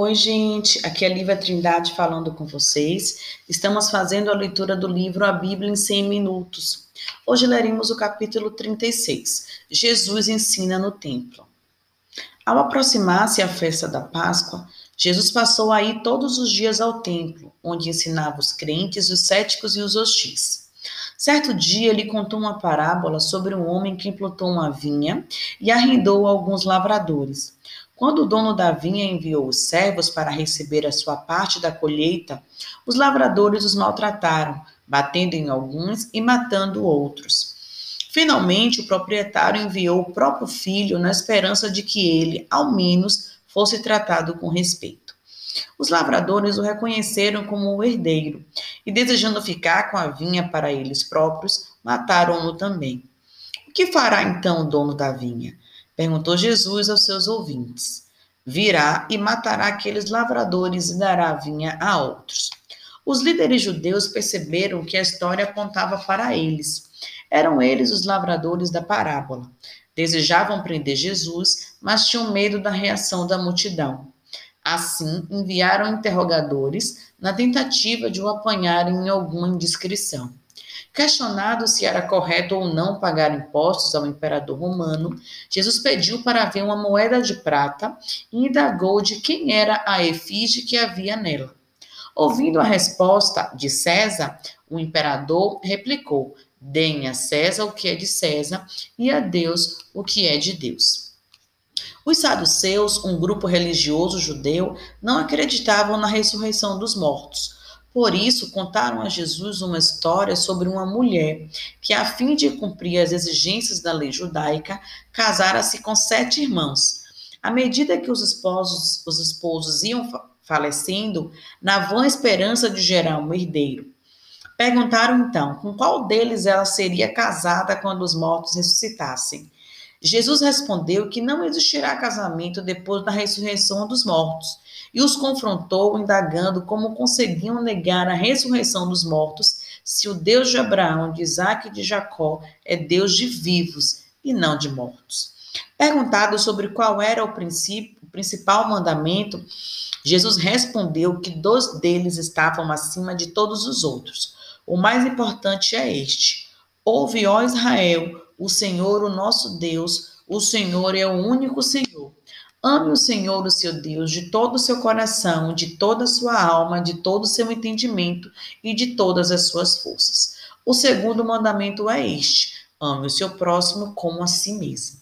Oi, gente, aqui é a Lívia Trindade falando com vocês. Estamos fazendo a leitura do livro A Bíblia em 100 Minutos. Hoje leremos o capítulo 36. Jesus ensina no templo. Ao aproximar-se a festa da Páscoa, Jesus passou aí todos os dias ao templo, onde ensinava os crentes, os céticos e os hostis. Certo dia, ele contou uma parábola sobre um homem que implantou uma vinha e arrendou alguns lavradores. Quando o dono da vinha enviou os servos para receber a sua parte da colheita, os lavradores os maltrataram, batendo em alguns e matando outros. Finalmente, o proprietário enviou o próprio filho na esperança de que ele, ao menos, fosse tratado com respeito. Os lavradores o reconheceram como o herdeiro e, desejando ficar com a vinha para eles próprios, mataram-no também. O que fará então o dono da vinha? Perguntou Jesus aos seus ouvintes. Virá e matará aqueles lavradores e dará vinha a outros. Os líderes judeus perceberam que a história apontava para eles. Eram eles os lavradores da parábola. Desejavam prender Jesus, mas tinham medo da reação da multidão. Assim, enviaram interrogadores na tentativa de o apanharem em alguma indiscrição. Questionado se era correto ou não pagar impostos ao imperador romano, Jesus pediu para ver uma moeda de prata e indagou de quem era a efígie que havia nela. Ouvindo a resposta de César, o imperador replicou: Deem a César o que é de César e a Deus o que é de Deus. Os saduceus, um grupo religioso judeu, não acreditavam na ressurreição dos mortos. Por isso, contaram a Jesus uma história sobre uma mulher que, a fim de cumprir as exigências da lei judaica, casara-se com sete irmãos. À medida que os esposos, os esposos iam falecendo, na vã esperança de gerar um herdeiro. Perguntaram então com qual deles ela seria casada quando os mortos ressuscitassem. Jesus respondeu que não existirá casamento depois da ressurreição dos mortos e os confrontou, indagando como conseguiam negar a ressurreição dos mortos, se o Deus de Abraão, de Isaac e de Jacó é Deus de vivos e não de mortos. Perguntado sobre qual era o, princípio, o principal mandamento, Jesus respondeu que dois deles estavam acima de todos os outros. O mais importante é este: Ouve, ó Israel, o Senhor, o nosso Deus, o Senhor é o único Senhor. Ame o Senhor, o seu Deus, de todo o seu coração, de toda a sua alma, de todo o seu entendimento e de todas as suas forças. O segundo mandamento é este: ame o seu próximo como a si mesmo.